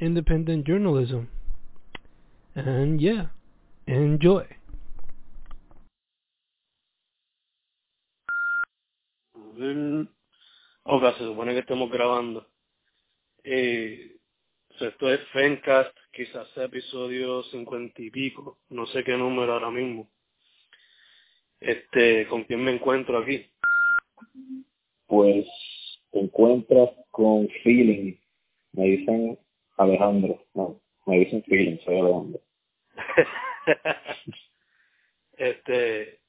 independent journalism. And yeah, enjoy. Ok, se supone que estamos grabando. Eh, esto es Fencast, quizás sea episodio cincuenta y pico, no sé qué número ahora mismo. Este, ¿con quién me encuentro aquí? Pues te encuentras con Feeling. Me dicen Alejandro. No, me dicen Feeling, soy Alejandro. este,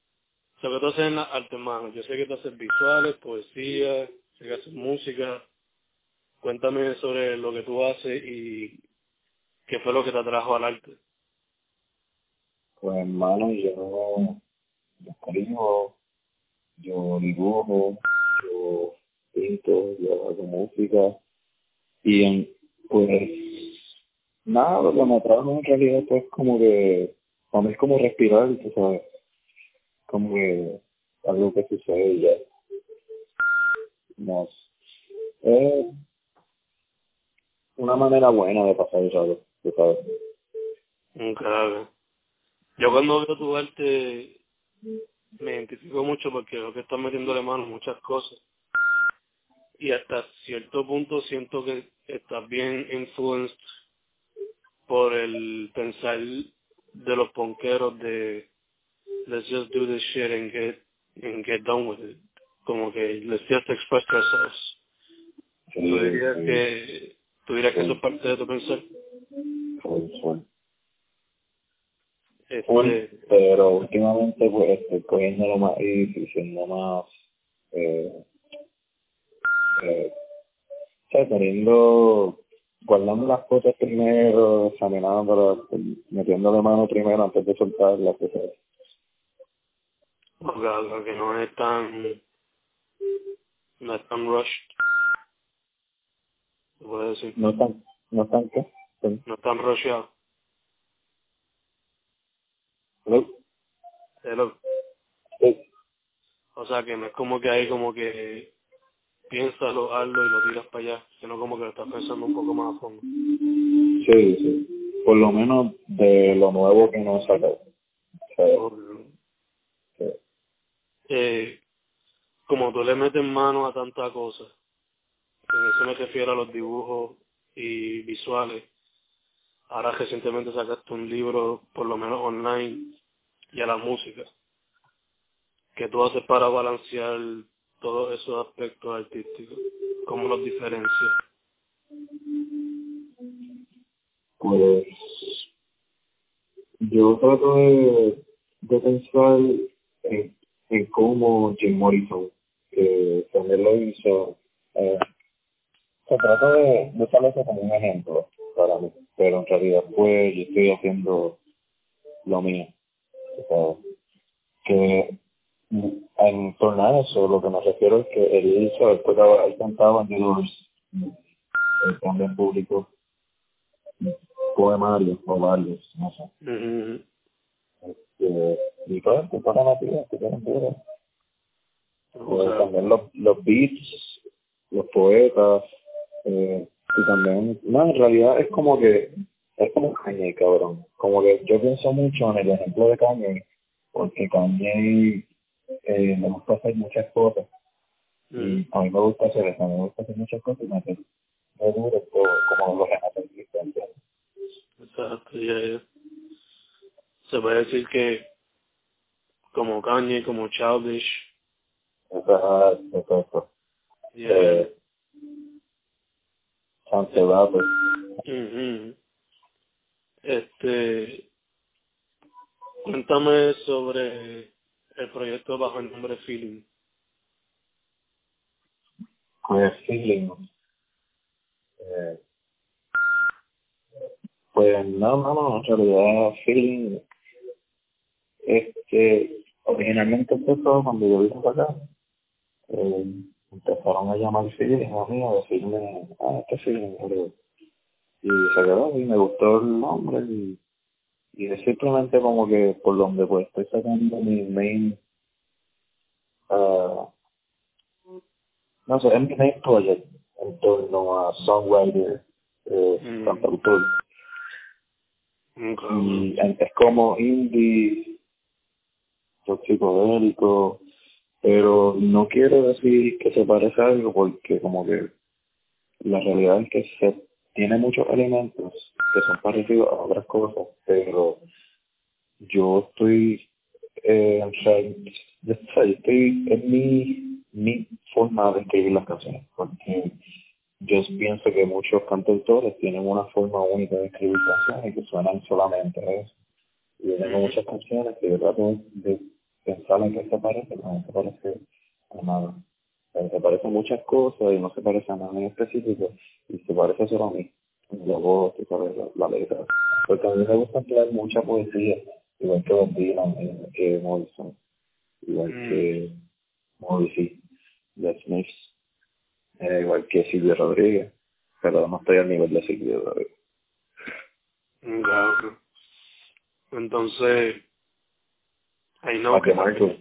sobre todo en arte, hermano. Yo sé que tú haces visuales, poesía, sé que haces música. Cuéntame sobre lo que tú haces y qué fue lo que te atrajo al arte. Pues hermano, yo, yo escribo, yo dibujo, yo pinto, yo hago música y en, pues nada, lo que me atrajo en realidad pues como que a mí es como respirar, tú sabes, como que algo que sucede ya. No, es una manera buena de pasar el tú sabes. Claro. Yo cuando veo tu arte me identifico mucho porque veo que estás metiéndole mano muchas cosas. Y hasta cierto punto siento que estás bien influenced por el pensar de los ponqueros de let's just do this shit and get and get done with it. Como que let's just express ourselves. Sí, ¿Tú dirías sí, que, tú dirías que eso es parte de tu pensar? Este, pero últimamente pues estoy cogiéndolo más y siendo más eh, eh, teniendo guardando las cosas primero, examinándolas, metiéndole mano primero antes de soltarlas, que sea. algo que no es tan no es tan rushed decir no tan, no tan que, sí. no es tan rusheado Hello? Hello. Sí, o sea que no es como que hay como que piénsalo, hazlo y lo tiras para allá sino como que lo estás pensando un poco más a fondo sí, sí. Por lo menos de lo nuevo que no he sacado. Sí. eh, como tú le metes mano a tanta cosa, en eso me refiero a los dibujos y visuales. Ahora recientemente sacaste un libro, por lo menos online, y a la música. ¿Qué tú haces para balancear todos esos aspectos artísticos? ¿Cómo los diferencias? Pues yo trato de, pensar en, cómo Jim Morrison, que también lo hizo, eh, se trata de, de como un ejemplo para mí, pero en realidad pues yo estoy haciendo lo mío. O sea, que torno a eso lo que me refiero es que él hizo, él tocaba, él cantaba en The Doors, él también publicó poemarios o varios, no sé. Ujú. Este, y todo esto para nativas que tienen duro. Sea, también los, los beats, los poetas, eh, y también, no, en realidad es como que, es como Kanye, cabrón. Como que yo pienso mucho en el ejemplo de Kanye, porque Kanye eh, me gusta hacer muchas cosas, y a mí me gusta hacer eso, me gusta hacer muchas cosas y me hace muy duro todo, como los renacentristas, ¿entiendes? Exacto, ya, ya. Se puede decir que como Kanye, como Childish, es eso. ya, Eh, Chance Rapper. Ujú. Este, cuéntame sobre el proyecto bajo el nombre Feeling. pues feeling. Eh, pues no, no, no, en realidad feeling, este, originalmente empezó cuando yo vine para acá, eh, empezaron a llamar feeling a mí, a decirme, ah, este feeling, y se quedó y me gustó el nombre y, y es simplemente como que por donde pues estoy sacando mi main, uh, no sé, es mi main project en torno a songwriter, eh, Mm. cantautor. Okay. Y es como indie, psicodélico, pero no quiero decir que se parece a algo porque como que la realidad es que se tiene muchos elementos que son parecidos a otras cosas, pero yo estoy eh, o estoy, en mi, mi forma de escribir las canciones, porque yo pienso que muchos cantautores tienen una forma única de escribir canciones que suenan solamente a eso. Y yo tengo muchas canciones que yo trato de pensar en qué se parece, pero no se parece a nada. Se parecen muchas cosas y no se parece a nada en específico y se parece solo a mí. La voz, tú sabes, la, la letra. Porque a mí me gusta emplear mucha poesía, igual que Bob Dylan, eh, que Morrison, igual Mm. que Morrissey, The Smiths, eh, igual que Silvio Rodríguez, pero no estoy al nivel de Silvio Rodríguez. Okay, okay. Entonces, que Marco,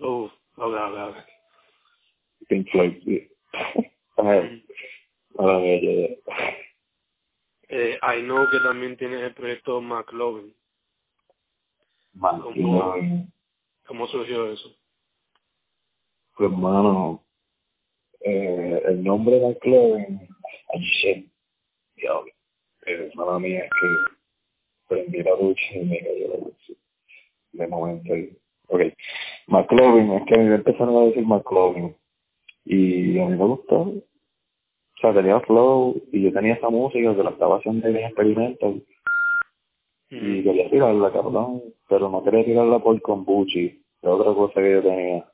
Oh, okay, okay, okay. Pink Floyd, sí. Ahora ya, ya, ya. Eh, I know que también tienes el proyecto McLovin. No, ¿Cómo surgió eso? pues hermano, eh, el nombre de McLovin, ay shit, diablo, eh, mala mía que prendí la ducha y me cayó la ducha, de momento ahí. Ok, McLovin, es que a mí me empezaron a decir McLovin, y a mí me gustó, o sea, tenía flow, y yo tenía esa música que la estaba haciendo bien experimental, y Mm. quería tirarla, cabrón, pero no quería tirarla por kombuchi, es otra cosa que yo tenía.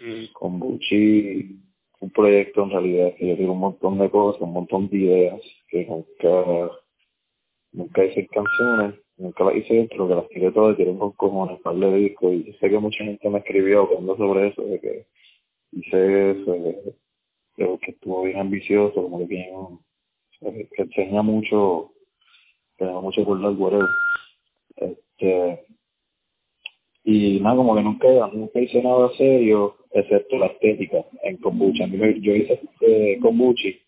Mm. Kombuchi, un proyecto en realidad que yo tiro un montón de cosas, un montón de ideas, que nunca, nunca hice canciones, nunca las hice dentro, que las tiré todas, tiré con cojones, par de discos, y sé que mucha gente me escribió hablando sobre eso, de que hice eso, de, que estuvo bien ambicioso, como que bien, que enseña mucho, que da mucho por dar whatever. Este, y nada, como que nunca, nunca hice nada serio, excepto la estética en kombucha. Yo hice eh, kombuchi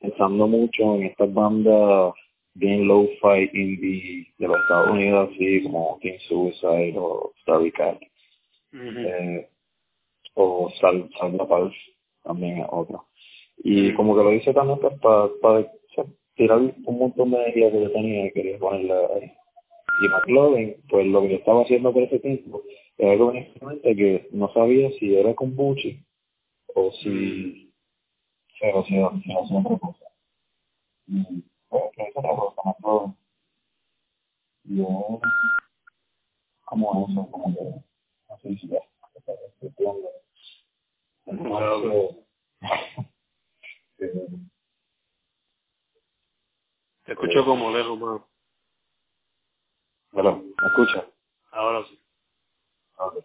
pensando mucho en estas bandas bien low-fi indie de los Estados Unidos, así como King Suicide o Starry Cat, eh, o Sal, Salva Pals, también es otra. Y como que lo hice también pues, para, para, tirar un montón de energía que yo tenía y quería ponerla ahí. Y McLovin, pues lo que yo estaba haciendo por ese tiempo, era algo honestamente que no sabía si era o si, o si, o si hacía otra cosa. Y pues, que McLovin. Y yo, como eso, como que, así, sí, ya, entiendo. Entonces, eh, Te escucho como lejos, más. bueno, ¿me escucha? Ahora sí. Ok.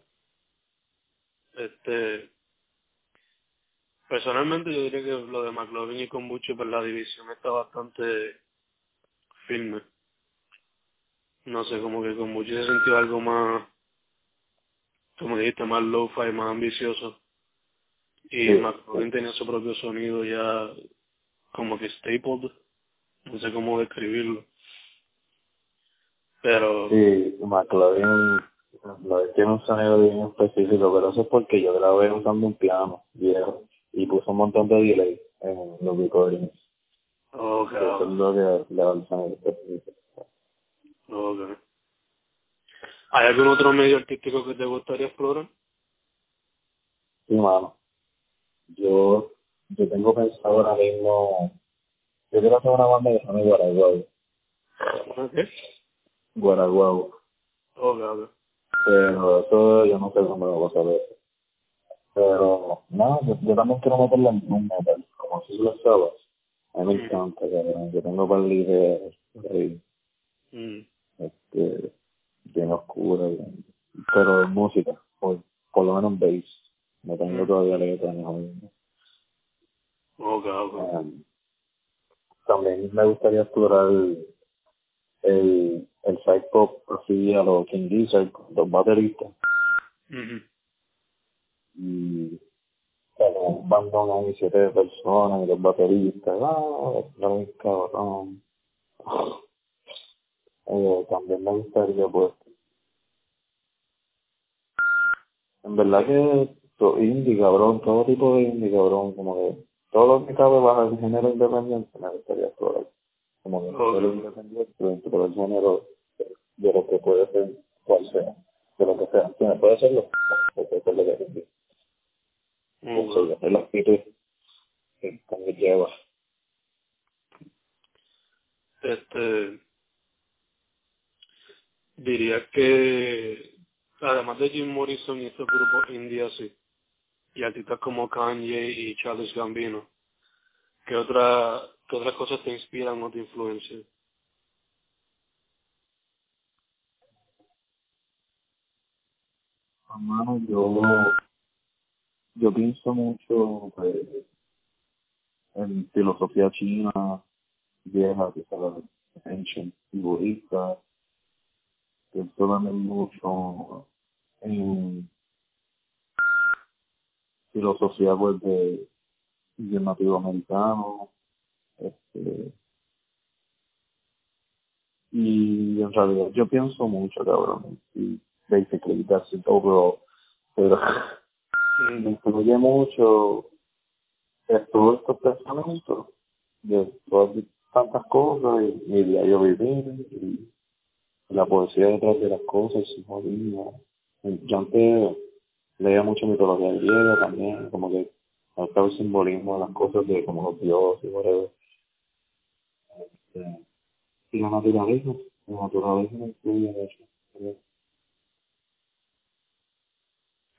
Este, personalmente yo diría que lo de McLovin y Kombucha, pues la división está bastante firme. No sé, como que Kombucha se sintió algo más, como dijiste, más low-fi, más ambicioso. Y Sí. McLovin tenía su propio sonido ya como que stapled. No sé cómo describirlo. Pero, Sí, McLaren tiene un sonido bien específico, pero eso es porque yo grabé usando un piano viejo y puse un montón de delay en los recordings. ok, Eso es lo que le da el sonido específico. ok. ¿Hay algún otro medio artístico que te gustaría explorar? Sí, mano. Yo, yo tengo pensado ahora mismo, yo quiero hacer una banda que se llama Guaraguao. Ok, Guaraguao. ok, ok. Pero eso yo no sé cómo lo voy a hacer eso. Pero, no, yo, yo también quiero meterle en un metal, como si lo sabes. A mí me encanta, cabrón. Yo tengo par de ahí, Mm. este, bien oscura, bien- pero música, por, por lo menos bass. No tengo Mm. todavía letra ni nada. Ok, ok. Um, también me gustaría explorar el, el, el side pop así a los King Gizzard, dos bateristas. Ujú. Y un bandón ahí, siete personas, y dos bateristas. Ah, me cabrón. Eh, también me gustaría, pues, en verdad que to- indie, cabrón, todo tipo de indie, cabrón, como que todo lo que cabe bajo el género independiente me gustaría explorar. Como que todo lo independiente dentro del género de lo que puede ser, cual sea, de lo que sea. Me puede ser lo que puede ser lo que es. Eso, Ok. es la actitud que que lleva. Este, diría que, además de Jim Morrison y estos grupos indie así, y artistas como Kanye y Charles Gambino, ¿qué, otra, qué otras cosas te inspiran o te influencian? Hermano, yo, yo pienso mucho pues, en filosofía china vieja, que sabes, ancient budista. Pienso también mucho en filosofía pues de, de nativo americano. Este, y en realidad yo pienso mucho, cabrón. Y basically that's it overall. Me influye mucho eh, todos estos pensamientos de todas tantas cosas y mi diario vivir y la poesía detrás de las cosas y. Yo antes leía mucho mitología griega también, como que hasta el simbolismo de las cosas de como los dioses y whatever. Este, y la naturaleza, la naturaleza me influye mucho.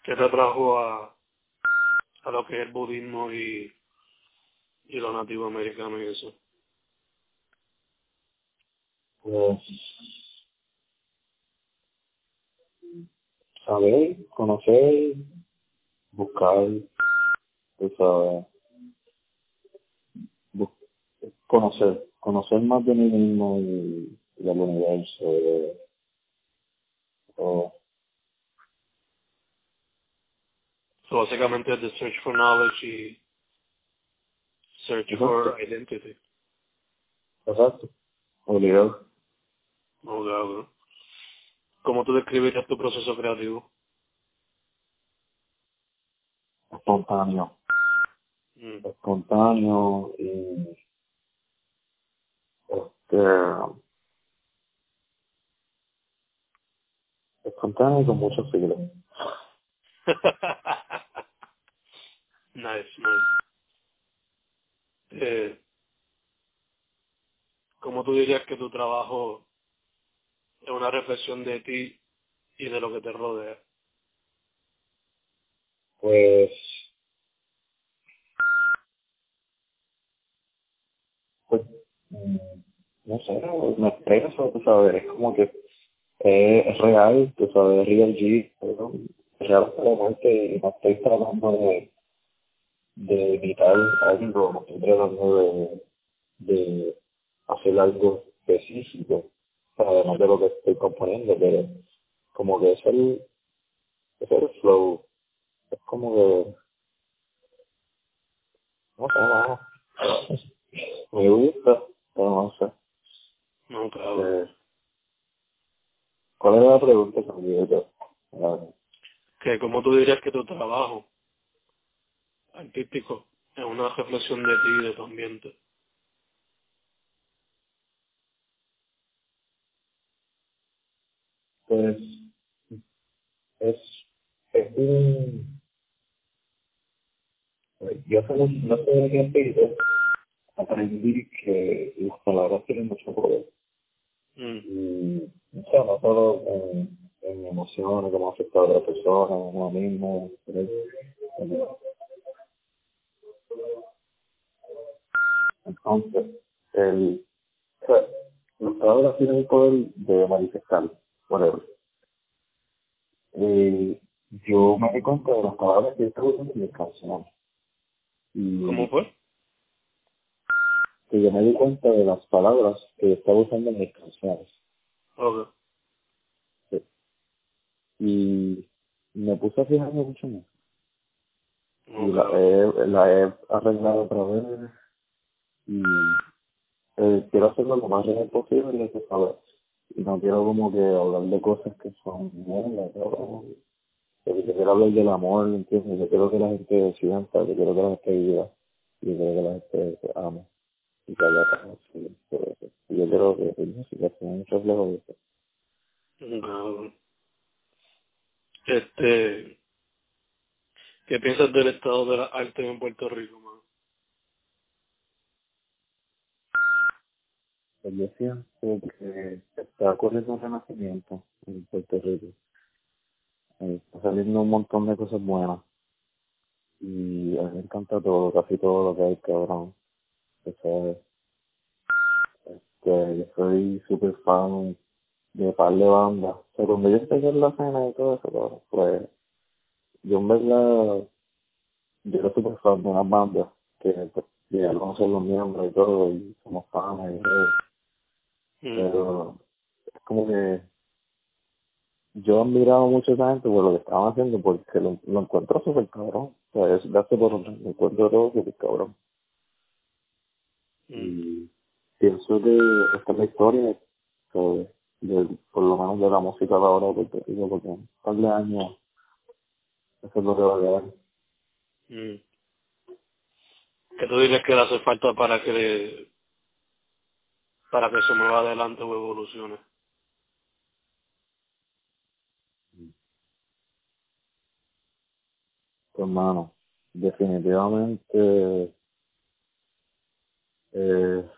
¿Qué te atrajo a, a lo que es el budismo y, y lo nativo americano y eso? Pues, saber, conocer, buscar, pues, sabes, bu- conocer, conocer más de mí mismo y, y del universo, todo. So, básicamente es the search for knowledge y search for Exacto. identity. Exacto. Obligado. Ok, ok. ¿Cómo tú describirías tu proceso creativo? Espontáneo. Mm. Espontáneo y este espontáneo y con mucho siglo. nice, nice. Eh, ¿Cómo tú dirías que tu trabajo es una reflexión de ti y de lo que te rodea? Pues, pues mm, no sé, me expreso, tú sabes, es como que eh, es real, tú sabes, es real G, pero real la y estoy tratando de, de imitar algo, estoy tratando de, de hacer algo específico, además de lo que estoy componiendo, pero como que es el, es el flow, es como que, no sé, no, me gusta, pero no sé. No, claro. Eh, ¿Cuál era la pregunta? Se me ya. Ah, Que ¿Cómo tú dirías que tu trabajo artístico es una reflexión de ti y de tu ambiente? Pues es, es un, yo solo, no sé de qué pero aprendí que las palabras tienen mucho poder. Mm. Y, o sea, no solo en, en emociones, cómo afecta a otra persona, a uno mismo, pero, entonces, palabras tienen el poder de manifestar, whatever. Eh, yo me di cuenta de las palabras que estaba usando en mis canciones. Y ¿Cómo fue? que yo me di cuenta de las palabras que estaba usando en mis canciones. Ok. Sí. Y me puse a fijarme mucho más. Y la he, la he arreglado otra vez. Y eh, quiero hacerlo lo más real posible, que sabes. Y no quiero como que hablar de cosas que son. Porque yo quiero hablar del amor, ¿entiendes? Yo quiero que la gente sienta, yo quiero que la gente viva. Yo quiero que la gente se ame. Y que haya paz. Y yo quiero que la música sea un reflejo de eso. Ok. Este, ¿qué piensas del estado de la arte en Puerto Rico, man? Yo siento que está corriendo un renacimiento en Puerto Rico. Eh, Está saliendo un montón de cosas buenas. Y a mí me encanta todo, casi todo lo que hay, cabrón. Eso es, este, yo soy súper fan de par de bandas. O sea, cuando yo empecé en la escena y todo eso, cabrón, pues yo en verdad, yo era súper fan de unas bandas que pues, llegaron a los miembros y todo, y somos fans y todo. Mm. Pero es como que yo admiraba mucho a esa gente por lo que estaban haciendo porque lo, lo encuentro súper cabrón. O sea, es darse por un lo encuentro todo súper cabrón. Mm. Y pienso que esta es la historia que de, por lo menos de la música de ahora Puerto Rico, porque un par de años eso es lo que va a quedar. Mm. ¿Qué tú dirías que le hace falta para que para que se mueva adelante o evolucione? Pues hermano, definitivamente eh,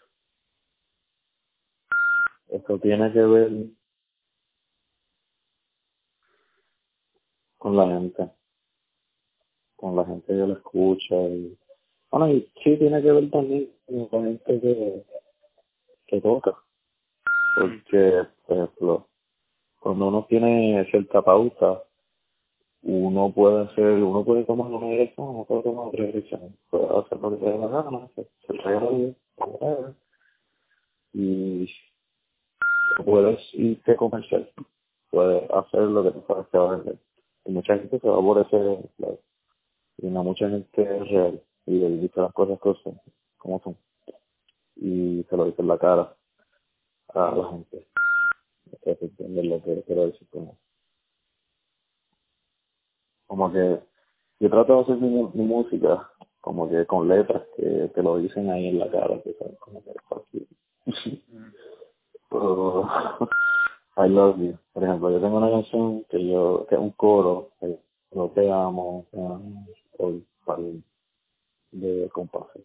esto tiene que ver con la gente, con la gente que lo escucha y bueno y sí tiene que ver también con la gente que, que toca, porque por ejemplo cuando uno tiene cierta pauta uno puede hacer, uno puede tomar una dirección, uno puede tomar otra dirección, puede hacer lo que se dé la gana, se, se regala, whatever, y puedes irte comercial, puedes hacer lo que que va a vender. Y mucha gente se va por ese lado, y no mucha gente es real, y le dice las cosas cosas como son, y se lo dice en la cara a la gente. Ustedes entienden lo que quiero decir como, como que yo trato de hacer mi, mi música como que con letras que te lo dicen ahí en la cara, que sabes, como que es fácil. Pero, I love you. Por ejemplo, yo tengo una canción que yo, que es un coro, que no te amo, te amo, hoy, para de compases,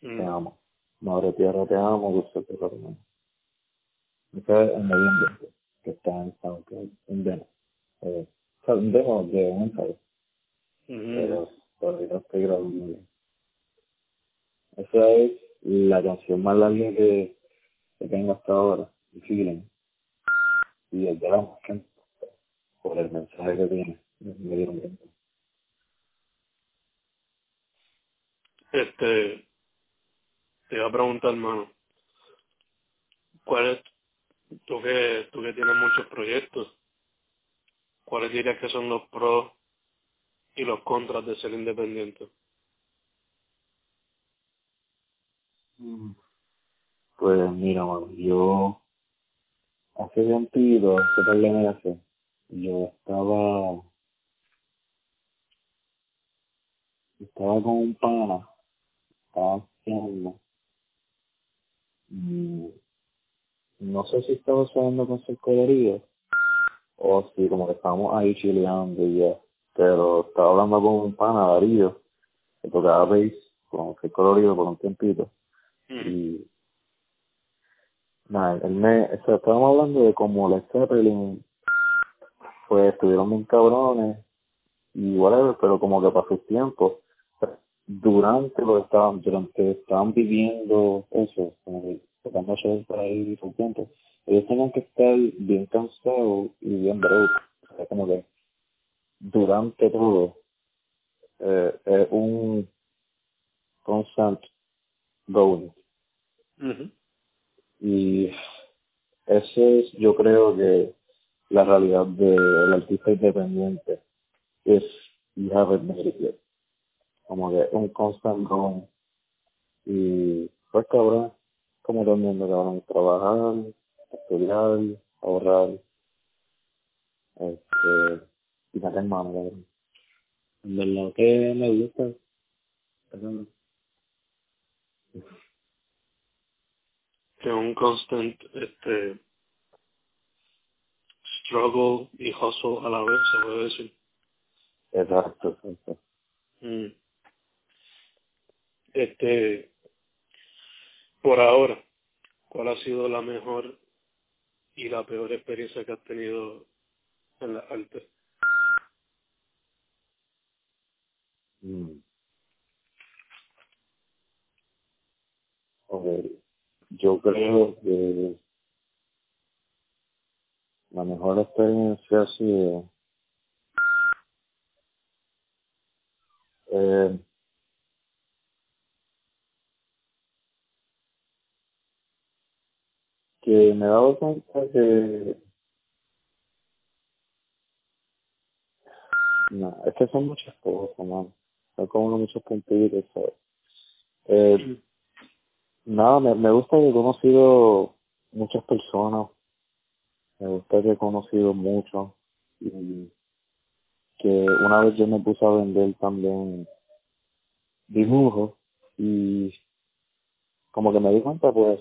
te Mm. amo. Madre tierra te amo, te amo. Ese es el noviembre, que está en SoundCloud, un demo. Eh, o sea, un demo de un ensayo, pero todavía no estoy grabando bien. Esa es la canción más larga que, que tengo hasta ahora, el feeling. Y el de la música, por el mensaje que tiene, me dieron. Este, te iba a preguntar, hermano, ¿cuál es, tú que, tú que tienes muchos proyectos, cuáles dirías que son los pros y los contras de ser independiente? Pues mira, mano, yo hace tiempo, hace par de meses, yo estaba, estaba con un pana, estaba haciendo, no sé si estaba subiendo con colorido, o si como que estábamos ahí chileando y ya, pero estaba hablando con un pana, Darío, que tocaba bass, con el colorido por un tiempito, Mm. y nada, él me, o sea, estábamos hablando de cómo la Zeppelin, pues estuvieron bien cabrones, y whatever, pero como que para sus tiempos, durante lo que estaban, durante estaban viviendo eso, como que tocando noches para ir su tiempo, ellos tenían que estar bien cansados y bien broke. O sea, como que durante todo eh, es un constant going. Y ese es, yo creo que la realidad del artista independiente es you haven't made it yet. Como que un constant going. Y pues cabrón, como todo el mundo, cabrón, trabajar, estudiar, ahorrar, este, y meter mano, cabrón. En verdad que me gusta. Eso, que es un constant este struggle y hustle a la vez, se puede decir. Exacto, exacto. Mm. Este, por ahora, ¿cuál ha sido la mejor y la peor experiencia que has tenido en la arte? Mm. Ok, yo creo que la mejor experiencia ha sido eh, que me he dado cuenta que no, es que son muchas cosas, man. Son como muchos puntitos, ¿sabes? Eh, nada, me, me gusta que he conocido muchas personas, me gusta que he conocido mucho y que una vez yo me puse a vender también dibujos y como que me di cuenta pues,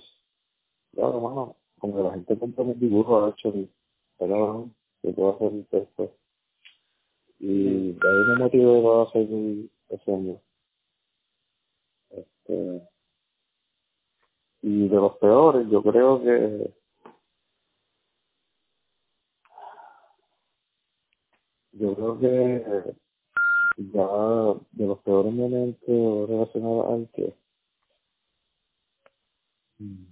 claro, hermano, como que la gente compra mis dibujos, hecho y pero que puedo hacer un texto. Y de ahí me motivé para seguir haciendo. Este, y de los peores, yo creo que yo creo que ya de los peores momentos relacionados al que mm,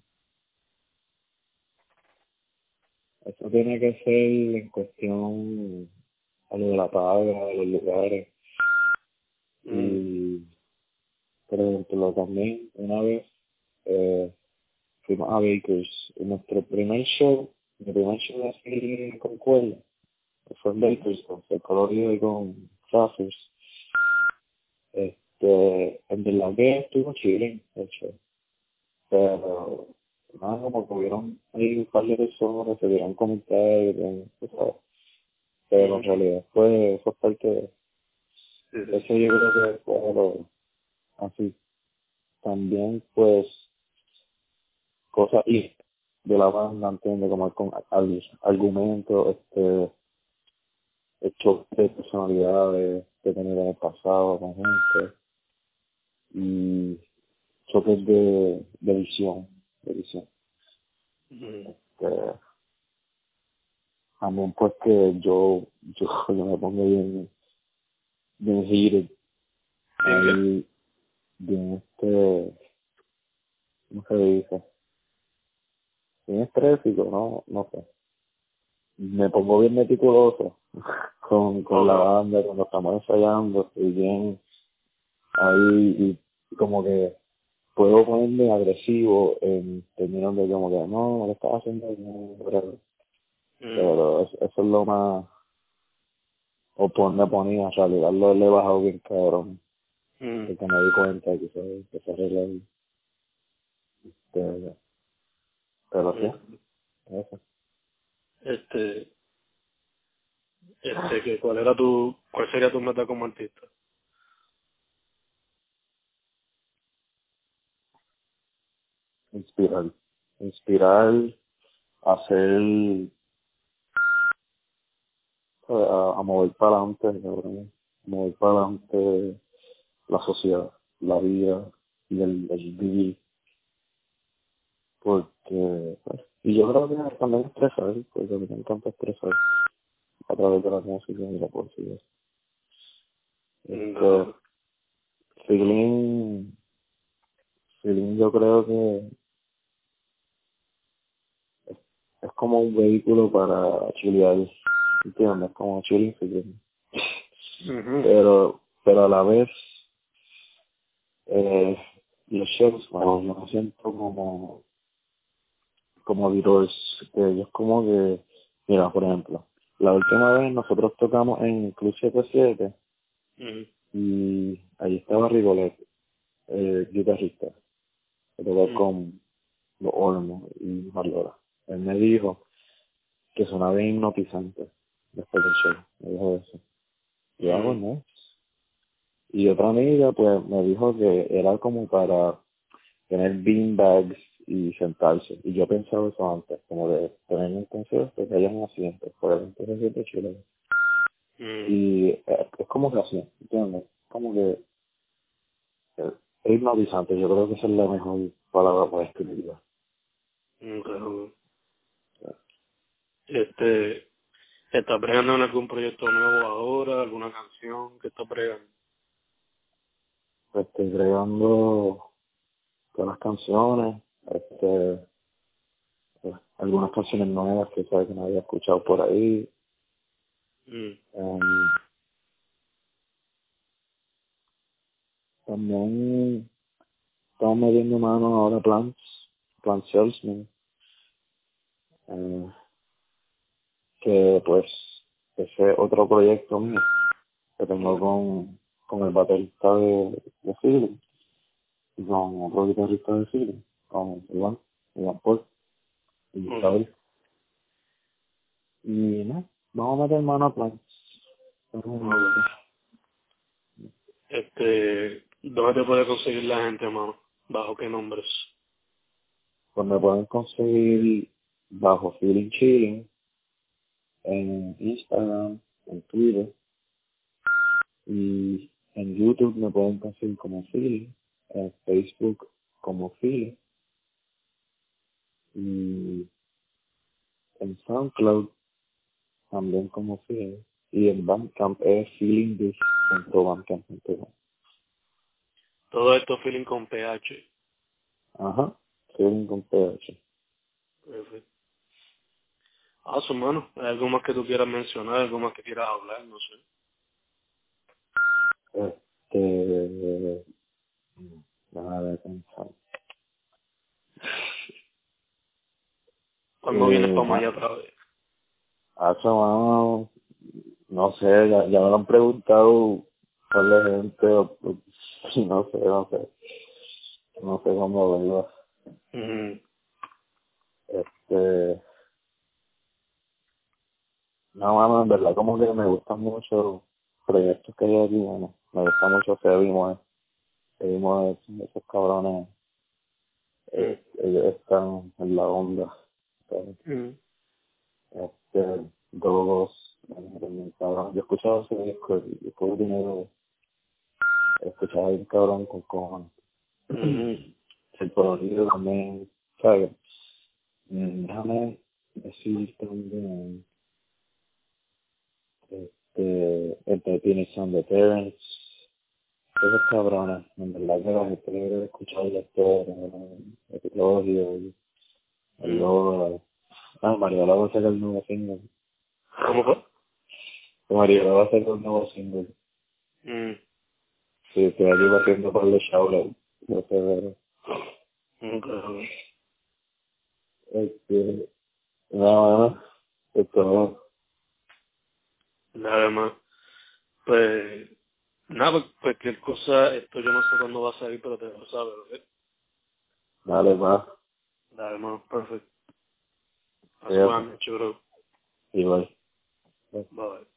eso tiene que ser en cuestión a lo de la paga, a los lugares. Y por ejemplo también una vez eh, fuimos a Bakers en nuestro primer show mi primer show así con cuerda fue en Bakers con el colorido y con Saffers este en verdad que estuvo chilling de hecho. Pero nada como que hubieron ahí un par de personas se dieron comentarios pero en realidad fue eso es parte de eso yo creo que fue lo así. También pues cosas y de la banda entiende como con argumentos este choque de personalidades que he tenido en el pasado con gente y choques de, de visión de visión este, también pues que yo yo, yo me pongo bien bien heated ahí bien este ¿cómo se dice? bien estrésico no no sé. Me pongo bien meticuloso con con la banda cuando estamos ensayando estoy bien ahí y como que puedo ponerme agresivo en términos de como que no, lo estaba haciendo bien, pero, pero eso, eso es lo más o pon, me ponía en realidad lo le he bajado bien cabrón. Porque me di cuenta que se, que se arregla ahí. Este, pero sí eso. Este este que cuál era tu cuál sería tu meta como artista inspirar inspirar hacer a, a mover para adelante cabrón mover para adelante la sociedad la vida y el, el vivir. Porque pues, y yo creo que también expresar porque me encanta expresar a través de la música y la poesía. Este, feeling yo creo que es como un vehículo para chilear, ¿entiendes? Como chilling Pero, pero a la vez, eh, los shows, bueno, yo me siento como, como virus, que ellos como que, mira, por ejemplo, la última vez nosotros tocamos en Club 77 y ahí estaba Rigolet, el guitarrista, tocó con los Olmos y Marlora. Él me dijo que sonaba hipnotizante después del show, me dijo eso. Yo, no. Y otra amiga, pues, me dijo que era como para tener beanbags y sentarse. Y yo pensaba eso antes, como de tener un concierto que haya un asiento, por el concierto chulo. Mm. Y es como que así, ¿entiendes? Como que es hipnotizante, yo creo que esa es la mejor palabra para escribirla. Mm. Este, ¿estás bregando en algún proyecto nuevo ahora? ¿Alguna canción que estás bregando? Estoy bregando con las canciones, este, pues, algunas canciones nuevas que sabes que no había escuchado por ahí. Mm. Um, también estamos metiendo mano ahora Plants, Plant Salesman. Eh, que pues ese otro proyecto mío que tengo con, con el baterista de, de Feeling y con otro guitarrista de Feeling, con Iván, Iván Paul y Isabel. Y no, vamos a meter mano a plan. Este, ¿dónde te puede conseguir la gente, hermano? ¿Bajo qué nombres? Pues me pueden conseguir bajo Feeling Chilling en Instagram, en Twitter y en YouTube me pueden conseguir como Philly, en Facebook como Philly y en SoundCloud también como Philly y en Bandcamp es feelingthis.bandcamp.com Todo esto feeling con PH. Ajá, feeling con PH. Perfecto. Ah, su mano. ¿Hay algo más que tú quieras mencionar? ¿Algo más que quieras hablar? No sé. Este... Nada de pensar. ¿Cuándo vienes para Maya otra vez? Ah, mano, no sé, ya, ya me lo han preguntado cuál de gente, no sé, no sé. No sé cómo verlo. Este no, mano, en verdad como que me gustan mucho proyectos que hay aquí, bueno, me gusta mucho Seguimos, Seguimos esos cabrones, eh, ellos están en la onda. Este, dos, cabrón. Yo he escuchado ese disco, y después dinero, escuchado un cabrón con cojones. El colorido también, ¿sabes? Mm, déjame decir también este, el son de Parents, esos cabrones, en verdad que los he escuchado la historia, el episodio, el logo, ah, Mario va a sacar el nuevo single. ¿Cómo fue? Mario va a sacar el nuevo single. Mm. Sí, estoy aquí haciendo para el shout no sé, ver. Este, nada, no, esto Nada más. Pues, nada, pues, cualquier cosa, esto yo no sé cuándo va a salir, pero te lo sabes, ¿ok? Dale más. Dale más, perfecto. Hasta buenas noches, bro. Igual. Bye.